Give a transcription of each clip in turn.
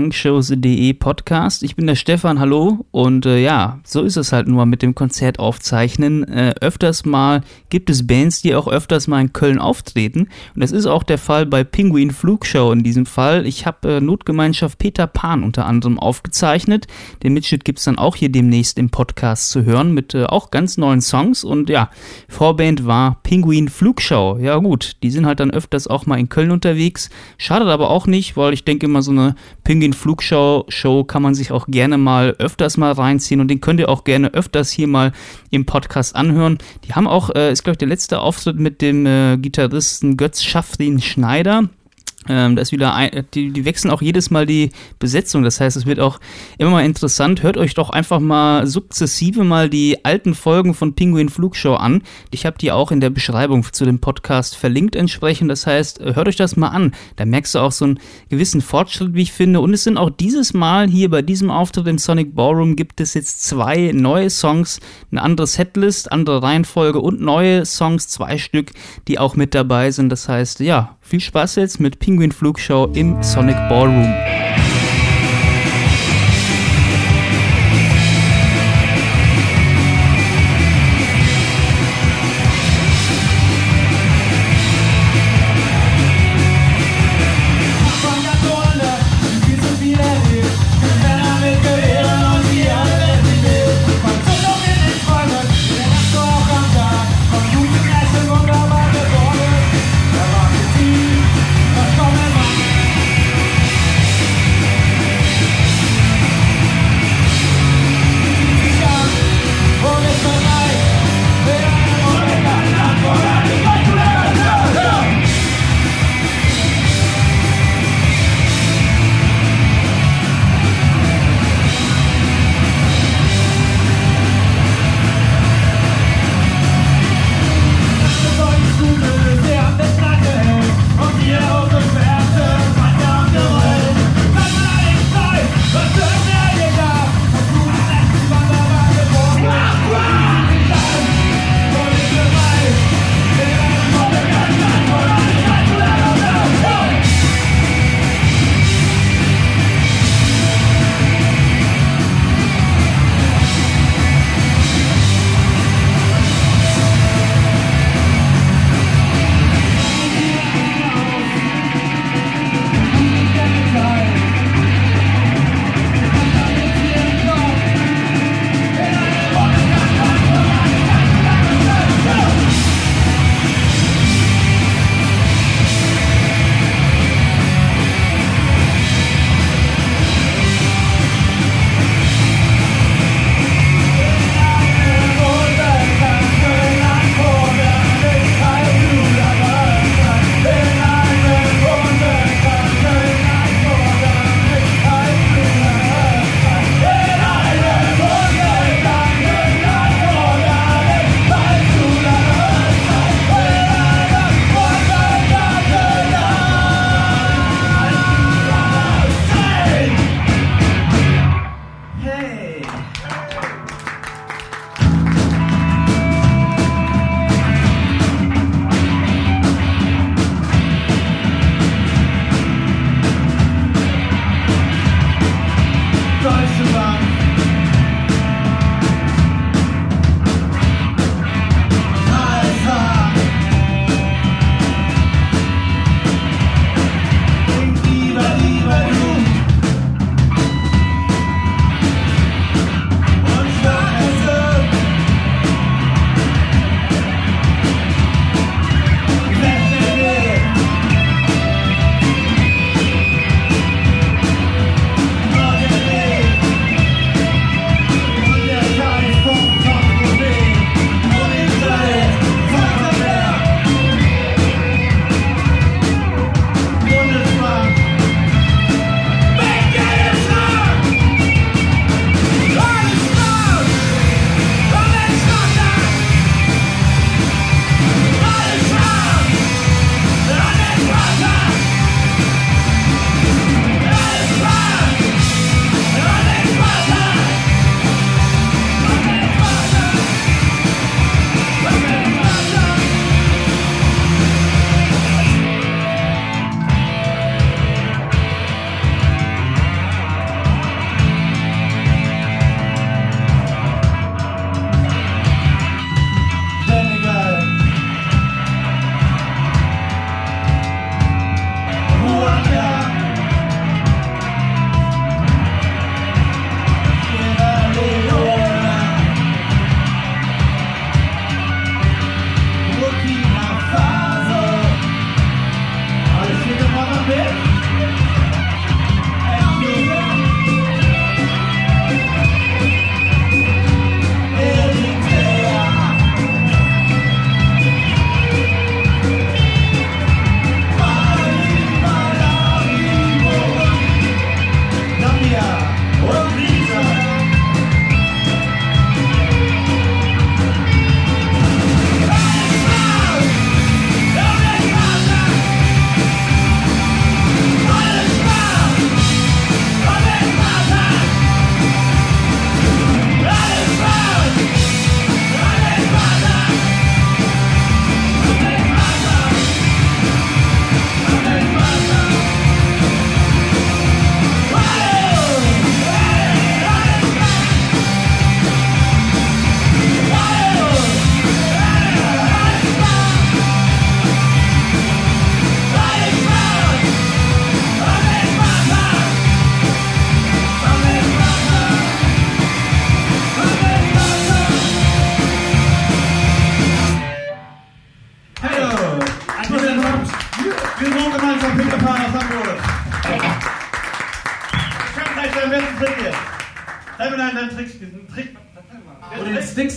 punkshows.de Podcast. Ich bin der Stefan, hallo. Und äh, ja, so ist es halt nur mit dem Konzert aufzeichnen. Äh, öfters mal gibt es Bands, die auch öfters mal in Köln auftreten. Und das ist auch der Fall bei Penguin Flugshow in diesem Fall. Ich habe äh, Notgemeinschaft Peter Pan unter anderem aufgezeichnet. Den Mitschnitt gibt es dann auch hier demnächst im Podcast zu hören mit äh, auch ganz neuen Songs. Und ja, Vorband war Penguin Flugshow. Ja gut, die sind halt dann öfters auch mal in Köln unterwegs. Schadet aber auch nicht, weil ich denke immer so eine Penguin Flugshow Show kann man sich auch gerne mal öfters mal reinziehen und den könnt ihr auch gerne öfters hier mal im Podcast anhören. Die haben auch, äh, ist glaube ich der letzte Auftritt mit dem äh, Gitarristen Götz Schaffrin Schneider. Ähm, da ist wieder ein, die, die wechseln auch jedes Mal die Besetzung. Das heißt, es wird auch immer mal interessant. Hört euch doch einfach mal sukzessive mal die alten Folgen von Penguin Flugshow an. Ich habe die auch in der Beschreibung zu dem Podcast verlinkt entsprechend. Das heißt, hört euch das mal an. Da merkst du auch so einen gewissen Fortschritt, wie ich finde. Und es sind auch dieses Mal hier bei diesem Auftritt im Sonic Ballroom gibt es jetzt zwei neue Songs, eine andere Setlist, andere Reihenfolge und neue Songs, zwei Stück, die auch mit dabei sind. Das heißt, ja, viel Spaß jetzt mit Penguin Flugshow im Sonic Ballroom.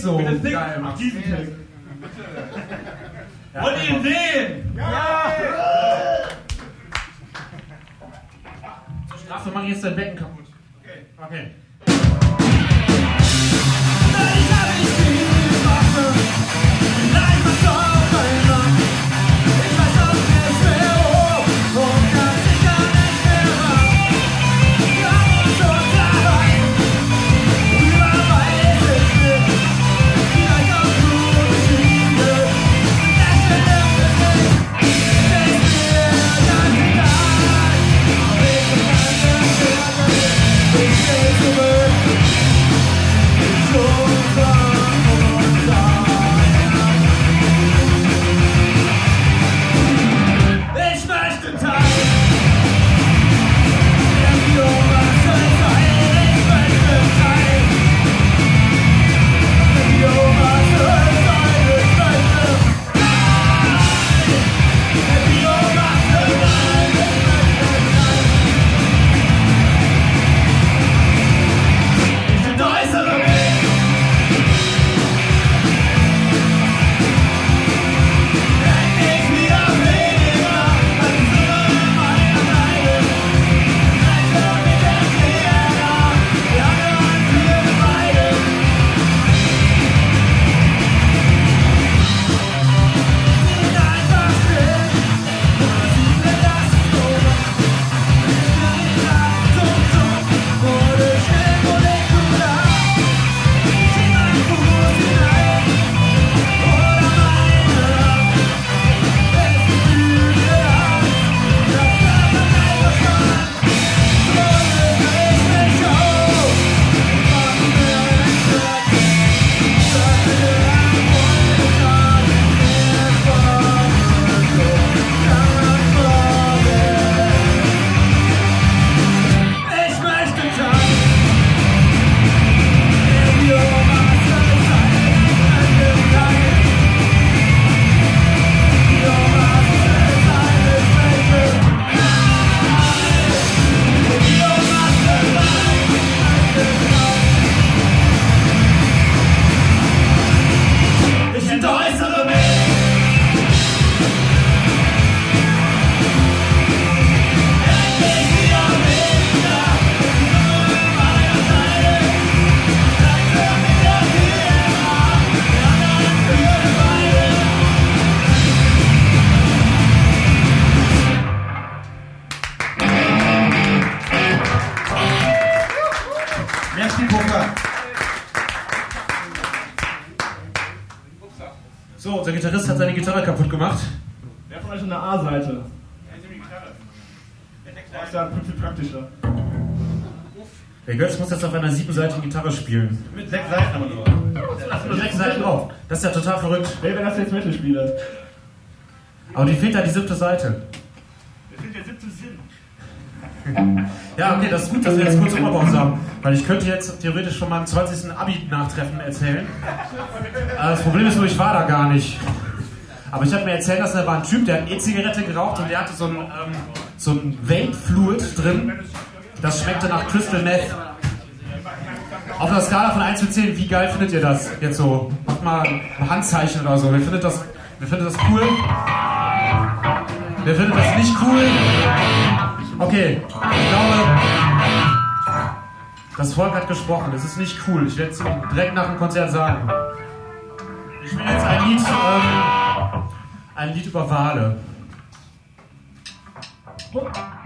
So Mit dem Stick. geil Ach, machst. diesen Trick. Wollt ihr ihn sehen? Zur Strafe mach ich jetzt dein Becken kaputt. Okay. Ich So, unser Gitarrist hat seine Gitarre kaputt gemacht. Wer von euch eine A-Seite? Das ist ja viel praktischer. Der Götz muss jetzt auf einer siebenseitigen Gitarre spielen. Mit sechs Seiten aber nur. Sind nur sechs Seiten drauf. Das ist ja total verrückt. Wer wäre das jetzt Mittelspieler? Aber die fehlt da die siebte Seite. Das sind der siebte Sinn. Ja, okay, das ist gut, dass wir jetzt kurz Oberpause haben. Weil ich könnte jetzt theoretisch von meinem 20. Abi-Nachtreffen erzählen. Äh, Das Problem ist nur, ich war da gar nicht. Aber ich habe mir erzählt lassen, da war ein Typ, der hat E-Zigarette geraucht und der hatte so ein, ähm, so ein Vape-Fluid drin. Das schmeckte nach Crystal Meth. Auf einer Skala von 1 bis 10, wie geil findet ihr das? Jetzt so, macht mal ein Handzeichen oder so. Wer findet das, wer findet das cool? Wer findet das nicht cool? Okay, ich glaube, das Volk hat gesprochen. Das ist nicht cool. Ich werde es direkt nach dem Konzert sagen. Ich spiele jetzt ein Lied, ähm, ein Lied über Wale. Thank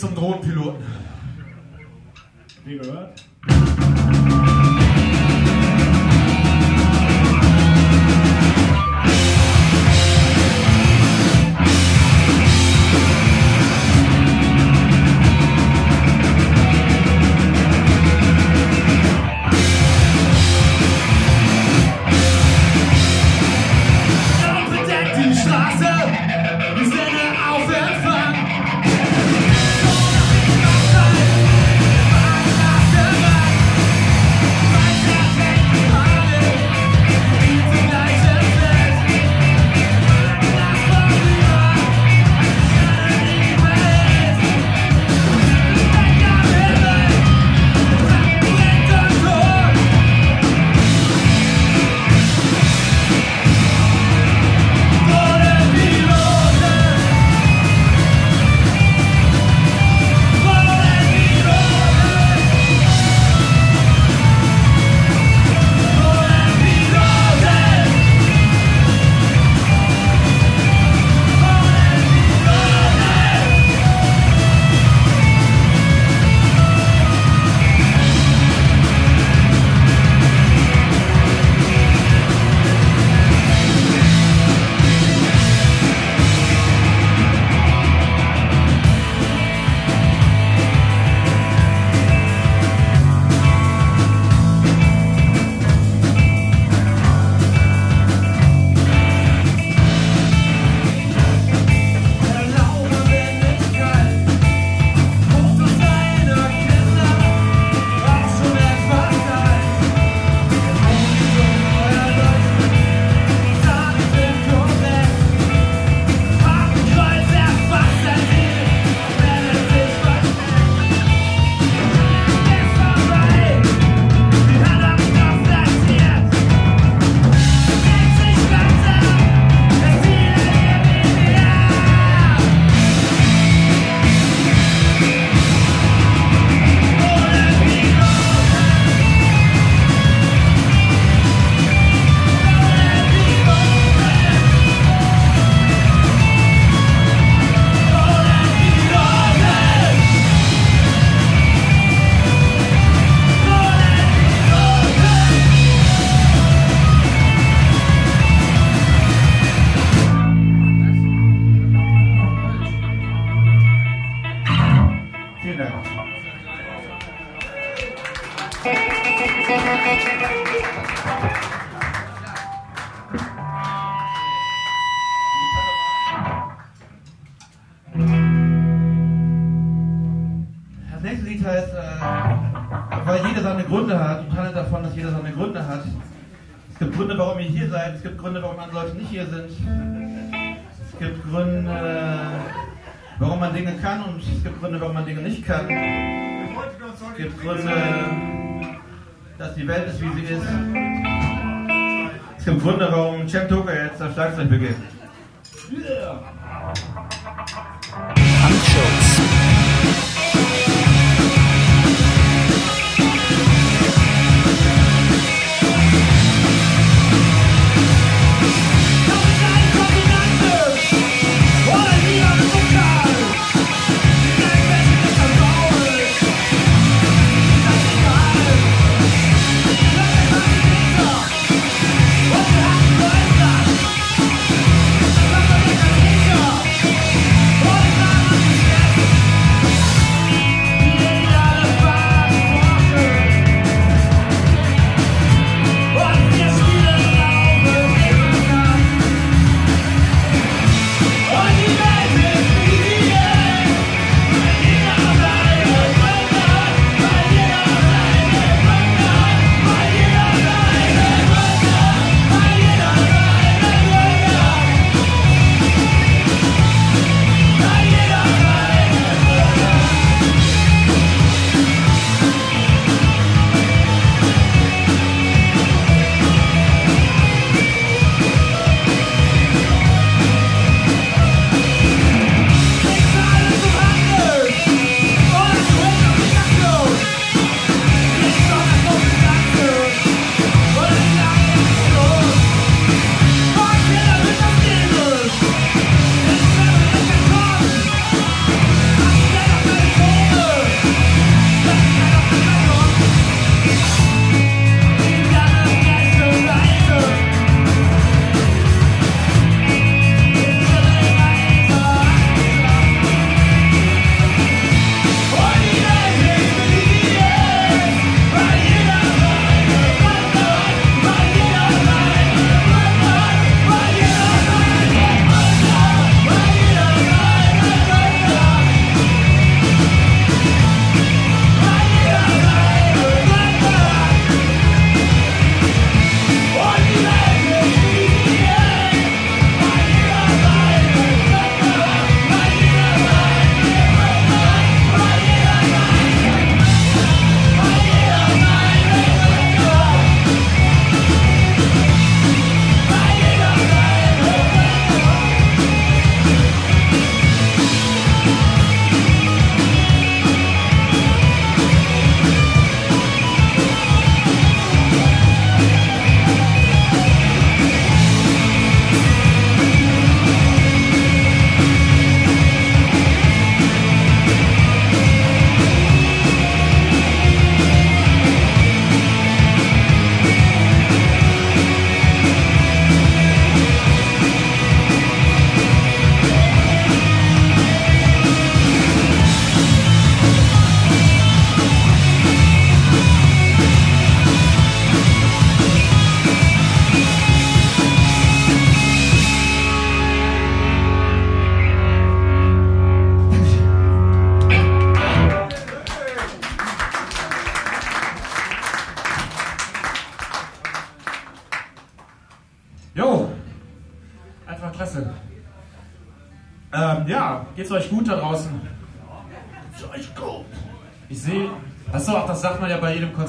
Drohnenpiloten und Das nächste Lied heißt, äh, weil jeder seine Gründe hat, und handelt davon, dass jeder seine Gründe hat. Es gibt Gründe, warum ihr hier seid, es gibt Gründe, warum andere Leute nicht hier sind. Es gibt Gründe, warum man Dinge kann und es gibt Gründe, warum man Dinge nicht kann. Es gibt Gründe dass die Welt ist, wie sie ist. Es gibt Gründe, warum Cem Tucker jetzt das Schlagzeug beginnt. Punkshows.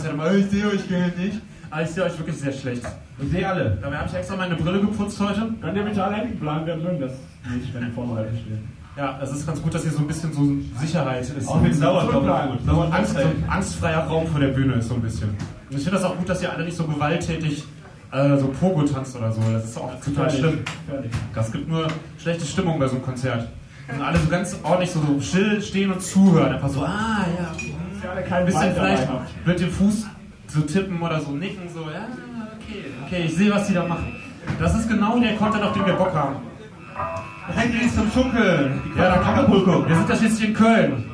Konzert immer, ich sehe euch gar nicht. Aber ich sehe euch wirklich sehr schlecht. Ich sehe alle. Dabei habe ich extra meine Brille geputzt heute. Könnt ihr bitte alle einplanen, wir mögen das nicht, wenn die vorne stehen. Ja, das ist ganz gut, dass hier so ein bisschen so Sicherheit ist. Auch mit Sauerstoff. Zurückbleiben. So ein Angst, so ein angstfreier Raum vor der Bühne ist so ein bisschen. Und ich finde das auch gut, dass ihr alle nicht so gewalttätig äh, so Pogo tanzt oder so. Das ist auch total schlimm. Fertig. Das gibt nur schlechte Stimmung bei so einem Konzert. Und alle so ganz ordentlich so, so still stehen und zuhören. Einfach so, ah ja, Dass alle ein bisschen vielleicht mit dem Fuß so tippen oder so nicken, so, ja, okay, okay, ich sehe, was die da machen. Das ist genau der Content, auf den wir Bock haben. Handys zum Schunkeln. Ja, da kann man Wir sind ja schließlich in Köln.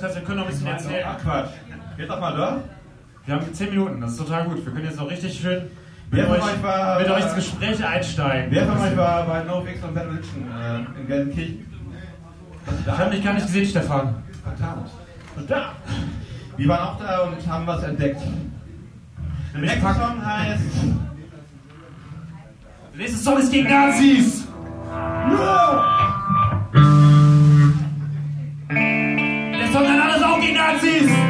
Das heißt, wir können noch ein bisschen erzählen. Ach Quatsch. Geht doch mal da. Wir haben 10 Minuten, das ist total gut. Wir können jetzt noch richtig schön mit, euch, war- mit euch ins Gespräch einsteigen. Wer von euch war bei No Fix und Religion äh, in Gelsenkirchen? Ich habe dich gar nicht gesehen, Stefan. Verdammt. Verdammt. Wir waren auch da und haben was entdeckt. Der nächste Song heißt Der nächste Song ist gegen Nazis. Der Song kann alles auch gegen Nazis.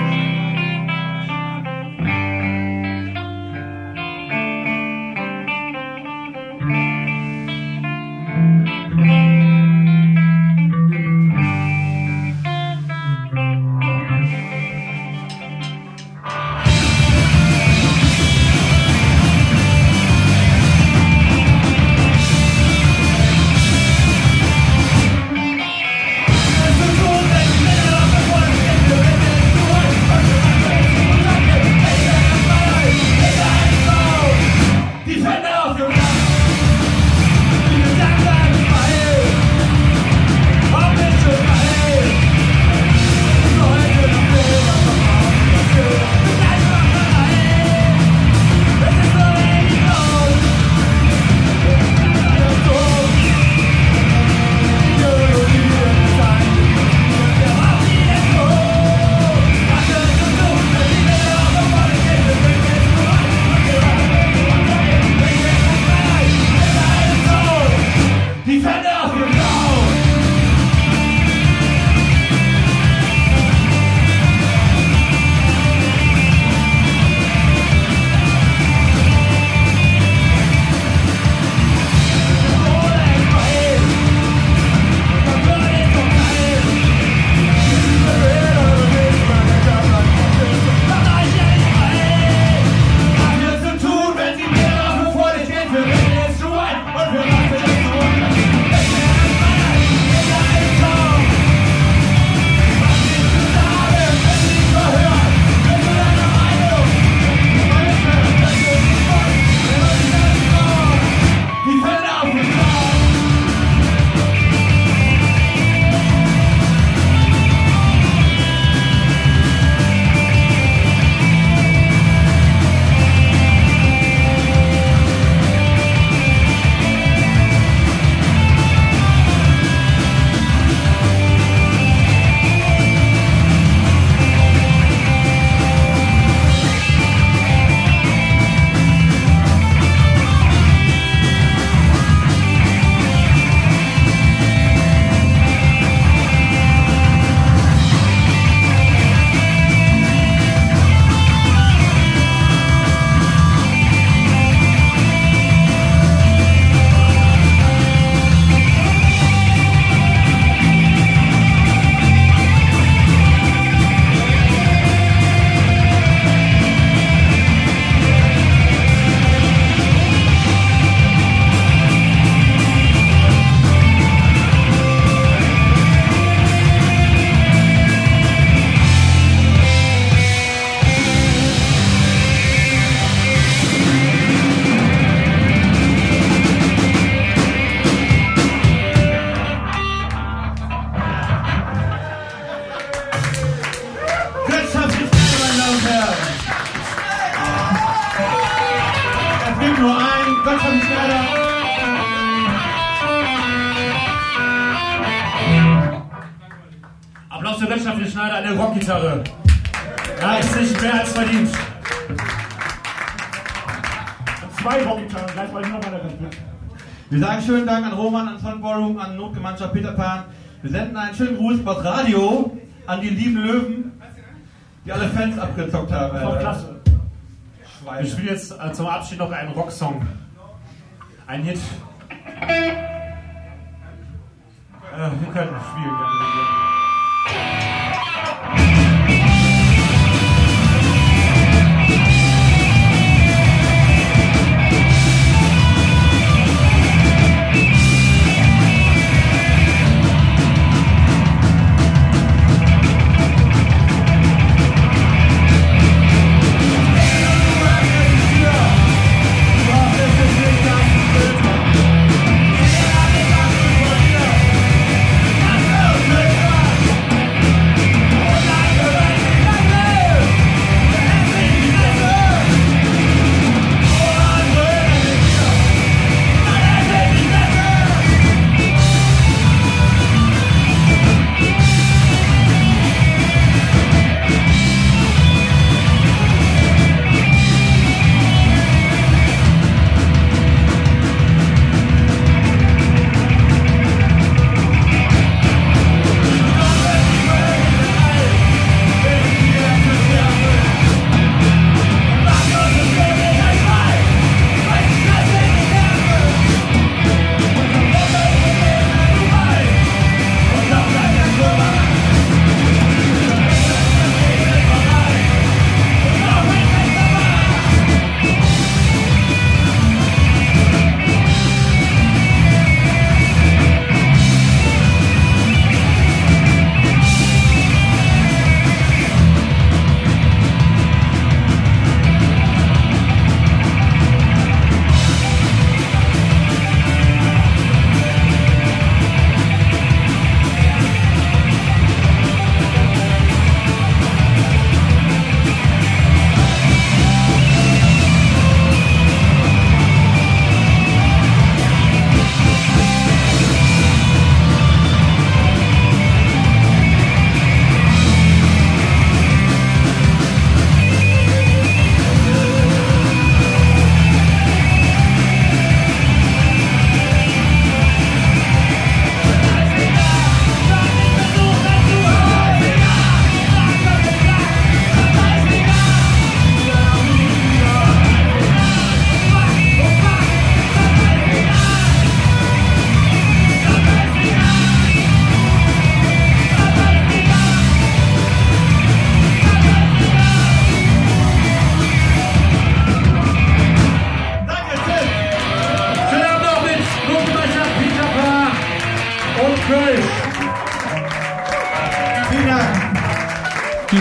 Schneider an der Rockgitarre. Ja, ist nicht mehr als verdient. Zwei Rockgitarren, gleich mal noch einer. Wir sagen schönen Dank an Roman, an Sonnenballroom, an Notgemeinschaft Peter Pan. Wir senden einen schönen Gruß aus Radio an die lieben Löwen, die alle Fans abgezockt haben. War klasse. Schweine. Ich spiele jetzt äh, zum Abschied noch einen Rocksong. Ein Hit. Äh, wir können spielen.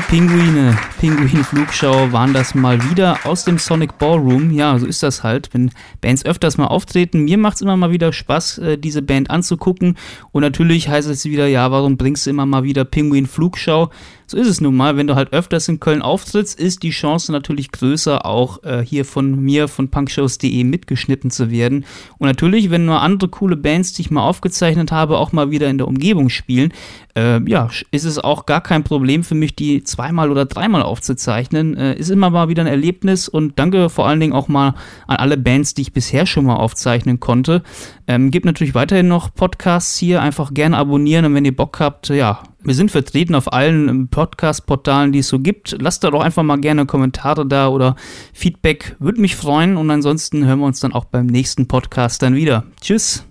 Pinguine, Pinguin-Flugschau waren das mal wieder aus dem Sonic Ballroom. Ja, so ist das halt, wenn Bands öfters mal auftreten. Mir macht es immer mal wieder Spaß, äh, diese Band anzugucken. Und natürlich heißt es wieder, ja, warum bringst du immer mal wieder Pinguin-Flugschau? So ist es nun mal, wenn du halt öfters in Köln auftrittst, ist die Chance natürlich größer, auch äh, hier von mir, von punkshows.de mitgeschnitten zu werden. Und natürlich, wenn nur andere coole Bands, die ich mal aufgezeichnet habe, auch mal wieder in der Umgebung spielen, äh, ja, ist es auch gar kein Problem für mich, die zweimal oder dreimal aufzuzeichnen. Äh, ist immer mal wieder ein Erlebnis und danke vor allen Dingen auch mal an alle Bands, die ich bisher schon mal aufzeichnen konnte. Ähm, gibt natürlich weiterhin noch Podcasts hier, einfach gerne abonnieren und wenn ihr Bock habt, ja, wir sind vertreten auf allen Podcast-Portalen, die es so gibt. Lasst da doch einfach mal gerne Kommentare da oder Feedback. Würde mich freuen. Und ansonsten hören wir uns dann auch beim nächsten Podcast dann wieder. Tschüss.